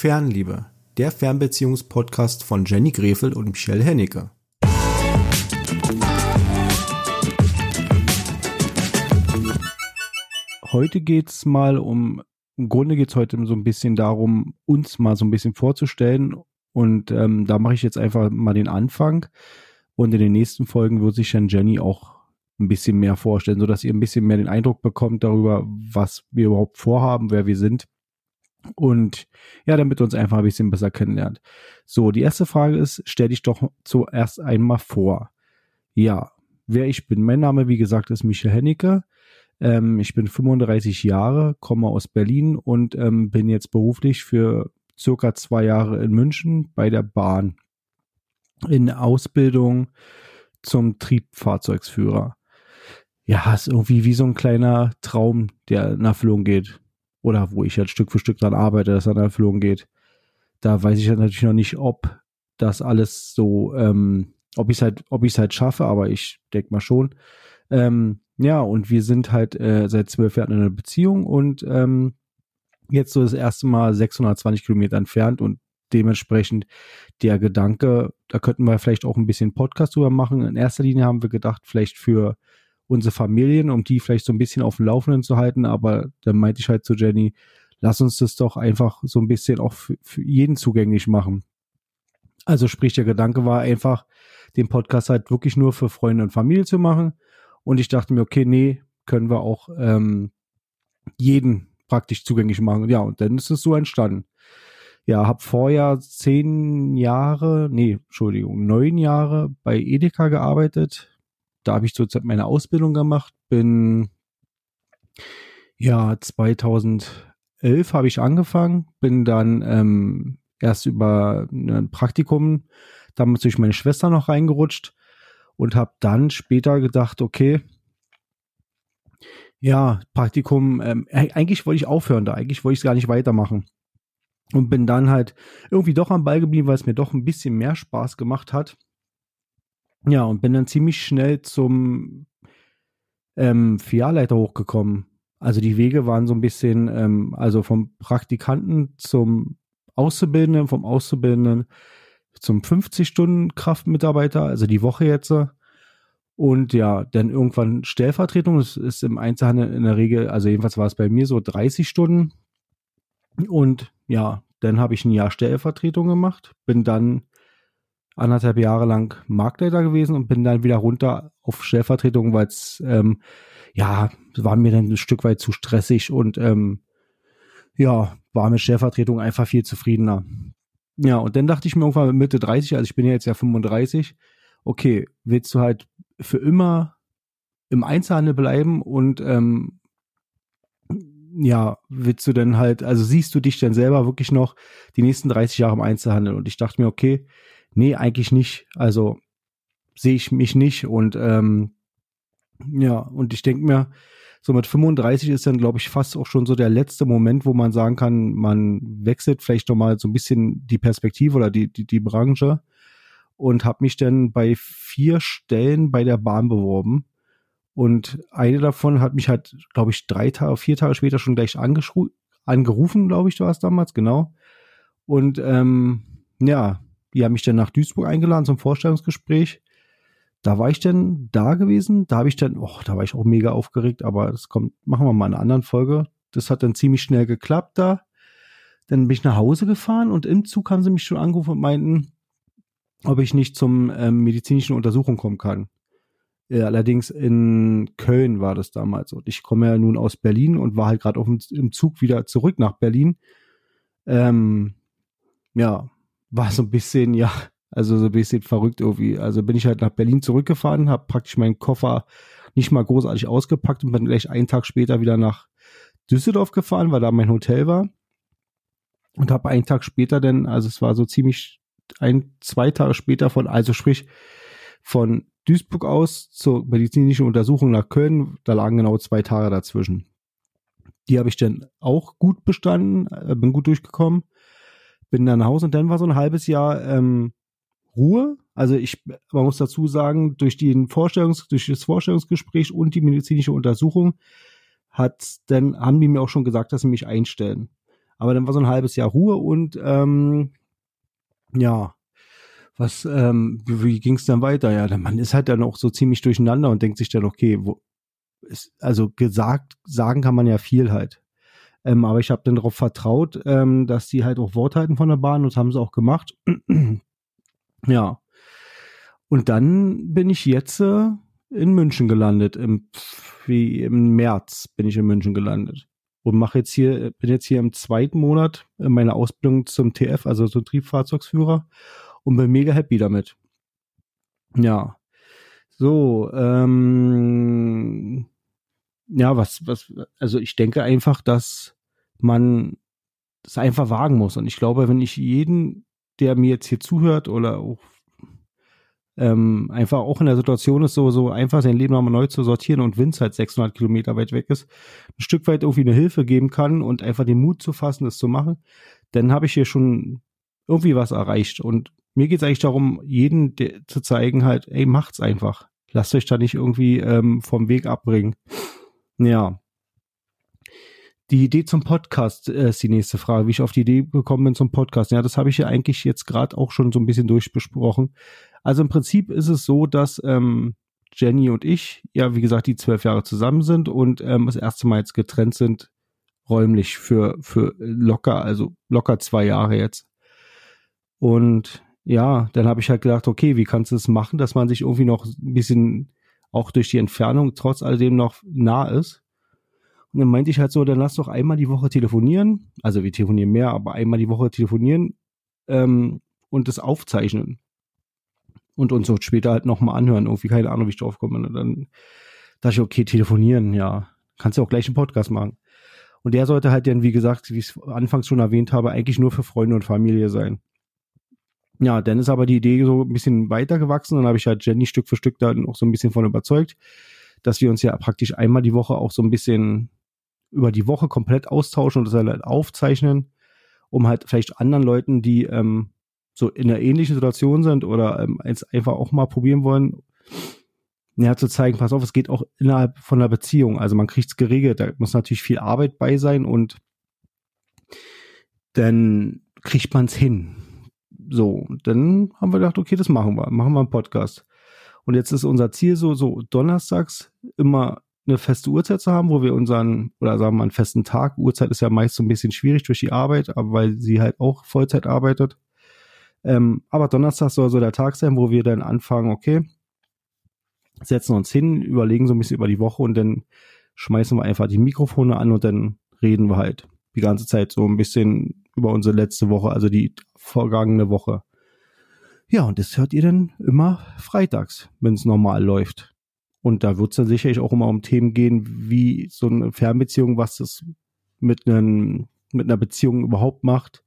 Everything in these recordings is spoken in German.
Fernliebe, der Fernbeziehungspodcast von Jenny Grefel und Michelle Hennecke. Heute geht's mal um, im Grunde geht's heute so ein bisschen darum, uns mal so ein bisschen vorzustellen. Und ähm, da mache ich jetzt einfach mal den Anfang. Und in den nächsten Folgen wird sich dann Jenny auch ein bisschen mehr vorstellen, so dass ihr ein bisschen mehr den Eindruck bekommt darüber, was wir überhaupt vorhaben, wer wir sind. Und ja, damit uns einfach ein bisschen besser kennenlernt. So, die erste Frage ist, stell dich doch zuerst einmal vor. Ja, wer ich bin. Mein Name, wie gesagt, ist Michael Hennecke. Ähm, ich bin 35 Jahre, komme aus Berlin und ähm, bin jetzt beruflich für circa zwei Jahre in München bei der Bahn in Ausbildung zum Triebfahrzeugsführer ja, ist irgendwie wie so ein kleiner Traum, der in Erfüllung geht. Oder wo ich halt Stück für Stück dran arbeite, dass in Erfüllung geht. Da weiß ich halt natürlich noch nicht, ob das alles so, ähm, ob ich es halt, ob ich es halt schaffe, aber ich denke mal schon. Ähm, ja, und wir sind halt äh, seit zwölf Jahren in einer Beziehung und ähm, jetzt so das erste Mal 620 Kilometer entfernt und dementsprechend der Gedanke, da könnten wir vielleicht auch ein bisschen Podcast drüber machen. In erster Linie haben wir gedacht, vielleicht für unsere Familien, um die vielleicht so ein bisschen auf dem Laufenden zu halten. Aber dann meinte ich halt zu Jenny, lass uns das doch einfach so ein bisschen auch für, für jeden zugänglich machen. Also sprich, der Gedanke war einfach, den Podcast halt wirklich nur für Freunde und Familie zu machen. Und ich dachte mir, okay, nee, können wir auch ähm, jeden praktisch zugänglich machen. Ja, und dann ist es so entstanden. Ja, habe vorher zehn Jahre, nee, Entschuldigung, neun Jahre bei Edeka gearbeitet, da habe ich zurzeit meine Ausbildung gemacht, bin ja 2011 habe ich angefangen, bin dann ähm, erst über ein Praktikum damals durch meine Schwester noch reingerutscht und habe dann später gedacht, okay, ja, Praktikum, ähm, eigentlich wollte ich aufhören da, eigentlich wollte ich es gar nicht weitermachen. Und bin dann halt irgendwie doch am Ball geblieben, weil es mir doch ein bisschen mehr Spaß gemacht hat. Ja, und bin dann ziemlich schnell zum ähm, Filialleiter hochgekommen. Also die Wege waren so ein bisschen, ähm, also vom Praktikanten zum Auszubildenden, vom Auszubildenden zum 50-Stunden-Kraftmitarbeiter, also die Woche jetzt. Und ja, dann irgendwann Stellvertretung. Das ist im Einzelhandel in der Regel, also jedenfalls war es bei mir so 30 Stunden. Und ja, dann habe ich ein Jahr Stellvertretung gemacht, bin dann anderthalb Jahre lang Marktleiter gewesen und bin dann wieder runter auf Stellvertretung, weil es ähm, ja war mir dann ein Stück weit zu stressig und ähm, ja war mit Stellvertretung einfach viel zufriedener. Ja und dann dachte ich mir irgendwann Mitte 30, also ich bin ja jetzt ja 35, okay willst du halt für immer im Einzelhandel bleiben und ähm, ja, willst du denn halt, also siehst du dich denn selber wirklich noch die nächsten 30 Jahre im Einzelhandel? Und ich dachte mir, okay, nee, eigentlich nicht. Also sehe ich mich nicht. Und ähm, ja, und ich denke mir, so mit 35 ist dann, glaube ich, fast auch schon so der letzte Moment, wo man sagen kann, man wechselt vielleicht nochmal so ein bisschen die Perspektive oder die, die, die Branche und habe mich dann bei vier Stellen bei der Bahn beworben. Und eine davon hat mich halt, glaube ich, drei Tage, vier Tage später schon gleich angerufen, glaube ich, du warst damals, genau. Und ähm, ja, die haben mich dann nach Duisburg eingeladen zum Vorstellungsgespräch. Da war ich dann da gewesen. Da habe ich dann, oh, da war ich auch mega aufgeregt, aber das kommt, machen wir mal in einer anderen Folge. Das hat dann ziemlich schnell geklappt da. Dann bin ich nach Hause gefahren und im Zug haben sie mich schon angerufen und meinten, ob ich nicht zum ähm, medizinischen Untersuchung kommen kann. Ja, allerdings in Köln war das damals. Und ich komme ja nun aus Berlin und war halt gerade im Zug wieder zurück nach Berlin. Ähm, ja, war so ein bisschen, ja, also so ein bisschen verrückt irgendwie. Also bin ich halt nach Berlin zurückgefahren, habe praktisch meinen Koffer nicht mal großartig ausgepackt und bin gleich einen Tag später wieder nach Düsseldorf gefahren, weil da mein Hotel war. Und habe einen Tag später dann, also es war so ziemlich ein, zwei Tage später von, also sprich von Duisburg aus zur medizinischen Untersuchung nach Köln, da lagen genau zwei Tage dazwischen. Die habe ich dann auch gut bestanden, äh, bin gut durchgekommen bin dann nach Hause und dann war so ein halbes Jahr ähm, Ruhe. Also ich, man muss dazu sagen, durch den Vorstellungs, durch das Vorstellungsgespräch und die medizinische Untersuchung hat dann, haben die mir auch schon gesagt, dass sie mich einstellen. Aber dann war so ein halbes Jahr Ruhe und ähm, ja, was, ähm, wie, ging es dann weiter? Ja, man ist halt dann auch so ziemlich durcheinander und denkt sich dann, okay, wo ist, also gesagt, sagen kann man ja viel halt. Ähm, aber ich habe dann darauf vertraut, ähm, dass die halt auch Wort halten von der Bahn und das haben sie auch gemacht. ja. Und dann bin ich jetzt äh, in München gelandet. Im, wie im März bin ich in München gelandet. Und mache jetzt hier, bin jetzt hier im zweiten Monat in meiner Ausbildung zum TF, also zum Triebfahrzeugsführer, und bin mega happy damit. Ja. So, ähm, ja, was, was, also ich denke einfach, dass man es einfach wagen muss. Und ich glaube, wenn ich jeden, der mir jetzt hier zuhört oder auch ähm, einfach auch in der Situation ist, so, so einfach sein Leben nochmal neu zu sortieren und Vince halt 600 Kilometer weit weg ist, ein Stück weit irgendwie eine Hilfe geben kann und einfach den Mut zu fassen, das zu machen, dann habe ich hier schon irgendwie was erreicht. Und mir geht es eigentlich darum, jeden zu zeigen halt, ey, macht's einfach. Lasst euch da nicht irgendwie ähm, vom Weg abbringen. Ja. Die Idee zum Podcast äh, ist die nächste Frage, wie ich auf die Idee gekommen bin zum Podcast. Ja, das habe ich ja eigentlich jetzt gerade auch schon so ein bisschen durchbesprochen. Also im Prinzip ist es so, dass ähm, Jenny und ich, ja, wie gesagt, die zwölf Jahre zusammen sind und ähm, das erste Mal jetzt getrennt sind, räumlich für, für locker, also locker zwei Jahre jetzt. Und ja, dann habe ich halt gedacht, okay, wie kannst du das machen, dass man sich irgendwie noch ein bisschen auch durch die Entfernung trotz alledem noch nah ist. Und dann meinte ich halt so, dann lass doch einmal die Woche telefonieren. Also wir telefonieren mehr, aber einmal die Woche telefonieren ähm, und das aufzeichnen. Und uns so später halt nochmal anhören. Irgendwie keine Ahnung, wie ich drauf komme. Und dann dachte ich, okay, telefonieren, ja. Kannst du auch gleich einen Podcast machen. Und der sollte halt dann, wie gesagt, wie ich es anfangs schon erwähnt habe, eigentlich nur für Freunde und Familie sein ja, dann ist aber die Idee so ein bisschen weitergewachsen und habe ich halt Jenny Stück für Stück da auch so ein bisschen von überzeugt, dass wir uns ja praktisch einmal die Woche auch so ein bisschen über die Woche komplett austauschen und das halt aufzeichnen, um halt vielleicht anderen Leuten, die ähm, so in einer ähnlichen Situation sind oder ähm, jetzt einfach auch mal probieren wollen, ja, zu zeigen, pass auf, es geht auch innerhalb von einer Beziehung. Also man kriegt es geregelt, da muss natürlich viel Arbeit bei sein und dann kriegt man es hin. So, dann haben wir gedacht, okay, das machen wir, machen wir einen Podcast. Und jetzt ist unser Ziel so, so donnerstags immer eine feste Uhrzeit zu haben, wo wir unseren, oder sagen wir mal einen festen Tag, Uhrzeit ist ja meist so ein bisschen schwierig durch die Arbeit, aber weil sie halt auch Vollzeit arbeitet. Ähm, aber Donnerstag soll so der Tag sein, wo wir dann anfangen, okay, setzen uns hin, überlegen so ein bisschen über die Woche und dann schmeißen wir einfach die Mikrofone an und dann reden wir halt die ganze Zeit so ein bisschen über unsere letzte Woche, also die vergangene Woche. Ja, und das hört ihr dann immer freitags, wenn es normal läuft. Und da wird es dann sicherlich auch immer um Themen gehen, wie so eine Fernbeziehung, was das mit, einem, mit einer Beziehung überhaupt macht,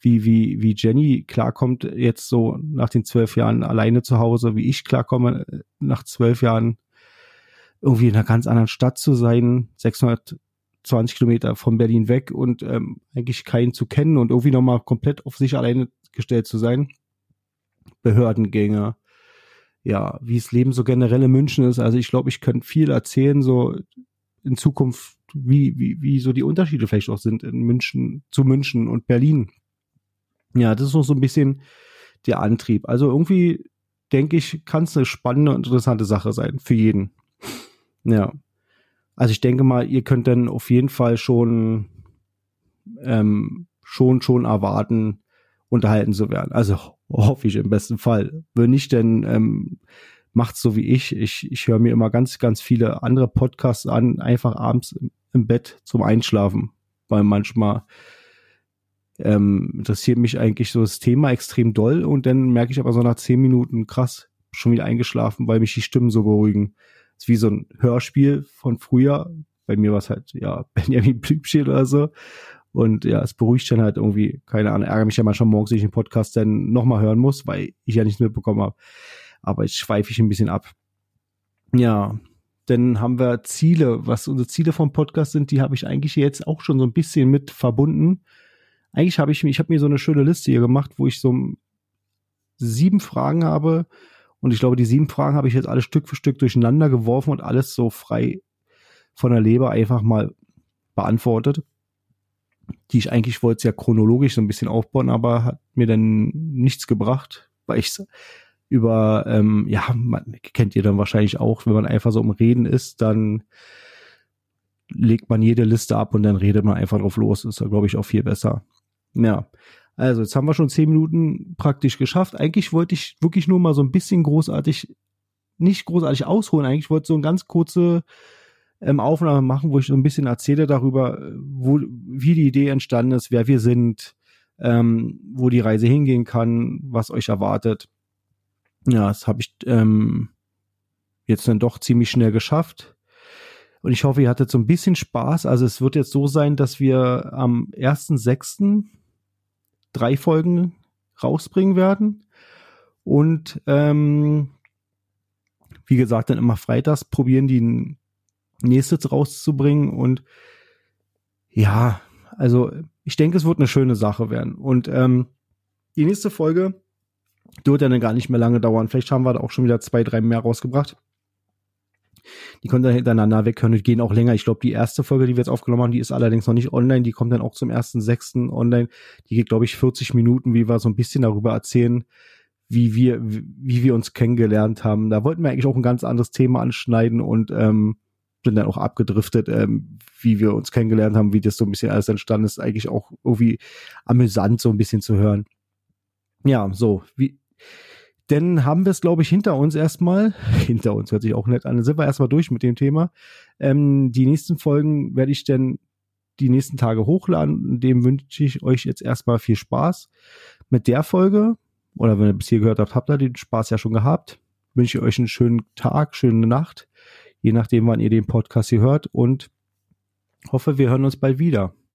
wie, wie, wie Jenny klarkommt jetzt so nach den zwölf Jahren alleine zu Hause, wie ich klarkomme nach zwölf Jahren irgendwie in einer ganz anderen Stadt zu sein, 600 20 Kilometer von Berlin weg und ähm, eigentlich keinen zu kennen und irgendwie nochmal komplett auf sich alleine gestellt zu sein. Behördengänge, ja, wie das Leben so generell in München ist. Also ich glaube, ich könnte viel erzählen, so in Zukunft, wie, wie, wie so die Unterschiede vielleicht auch sind in München, zu München und Berlin. Ja, das ist noch so ein bisschen der Antrieb. Also irgendwie denke ich, kann es eine spannende und interessante Sache sein für jeden. Ja. Also ich denke mal, ihr könnt dann auf jeden Fall schon ähm, schon schon erwarten, unterhalten zu werden. Also hoffe ich im besten Fall. Wenn nicht, dann ähm, macht's so wie ich. Ich, ich höre mir immer ganz, ganz viele andere Podcasts an, einfach abends im, Bett zum Einschlafen, weil manchmal ähm, interessiert mich eigentlich so das Thema extrem doll und dann merke ich aber so nach zehn Minuten krass schon wieder eingeschlafen, weil mich die Stimmen so beruhigen ist wie so ein Hörspiel von früher. Bei mir war es halt, ja, Benjamin Blümchen oder so. Und ja, es beruhigt dann halt irgendwie, keine Ahnung, ärgere mich ja manchmal morgens, wenn ich den Podcast dann nochmal hören muss, weil ich ja nichts mitbekommen habe. Aber jetzt schweife ich ein bisschen ab. Ja, dann haben wir Ziele. Was unsere Ziele vom Podcast sind, die habe ich eigentlich jetzt auch schon so ein bisschen mit verbunden. Eigentlich habe ich, ich habe mir so eine schöne Liste hier gemacht, wo ich so sieben Fragen habe, und ich glaube, die sieben Fragen habe ich jetzt alle Stück für Stück durcheinander geworfen und alles so frei von der Leber einfach mal beantwortet. die ich eigentlich wollte ja chronologisch so ein bisschen aufbauen, aber hat mir dann nichts gebracht, weil ich über, ähm, ja, man kennt ihr dann wahrscheinlich auch, wenn man einfach so im Reden ist, dann legt man jede Liste ab und dann redet man einfach drauf los. Ist ja, glaube ich, auch viel besser. Ja. Also, jetzt haben wir schon zehn Minuten praktisch geschafft. Eigentlich wollte ich wirklich nur mal so ein bisschen großartig, nicht großartig ausholen. Eigentlich wollte ich so eine ganz kurze ähm, Aufnahme machen, wo ich so ein bisschen erzähle darüber, wo, wie die Idee entstanden ist, wer wir sind, ähm, wo die Reise hingehen kann, was euch erwartet. Ja, das habe ich ähm, jetzt dann doch ziemlich schnell geschafft. Und ich hoffe, ihr hattet so ein bisschen Spaß. Also es wird jetzt so sein, dass wir am 1.6. drei Folgen rausbringen werden. Und ähm, wie gesagt, dann immer freitags probieren die nächstes rauszubringen. Und ja, also ich denke, es wird eine schöne Sache werden. Und ähm, die nächste Folge wird dann gar nicht mehr lange dauern. Vielleicht haben wir da auch schon wieder zwei, drei mehr rausgebracht. Die können dann hintereinander weghören und gehen auch länger. Ich glaube, die erste Folge, die wir jetzt aufgenommen haben, die ist allerdings noch nicht online. Die kommt dann auch zum ersten sechsten online. Die geht, glaube ich, 40 Minuten, wie wir so ein bisschen darüber erzählen, wie wir, wie wir uns kennengelernt haben. Da wollten wir eigentlich auch ein ganz anderes Thema anschneiden und ähm, sind dann auch abgedriftet, ähm, wie wir uns kennengelernt haben, wie das so ein bisschen alles entstanden ist. Eigentlich auch irgendwie amüsant, so ein bisschen zu hören. Ja, so, wie, denn haben wir es, glaube ich, hinter uns erstmal. Hinter uns hört sich auch nett an. Dann sind wir erstmal durch mit dem Thema. Ähm, die nächsten Folgen werde ich dann die nächsten Tage hochladen. Dem wünsche ich euch jetzt erstmal viel Spaß mit der Folge. Oder wenn ihr bis hier gehört habt, habt ihr den Spaß ja schon gehabt. Wünsche ich euch einen schönen Tag, schöne Nacht, je nachdem, wann ihr den Podcast hier hört und hoffe, wir hören uns bald wieder.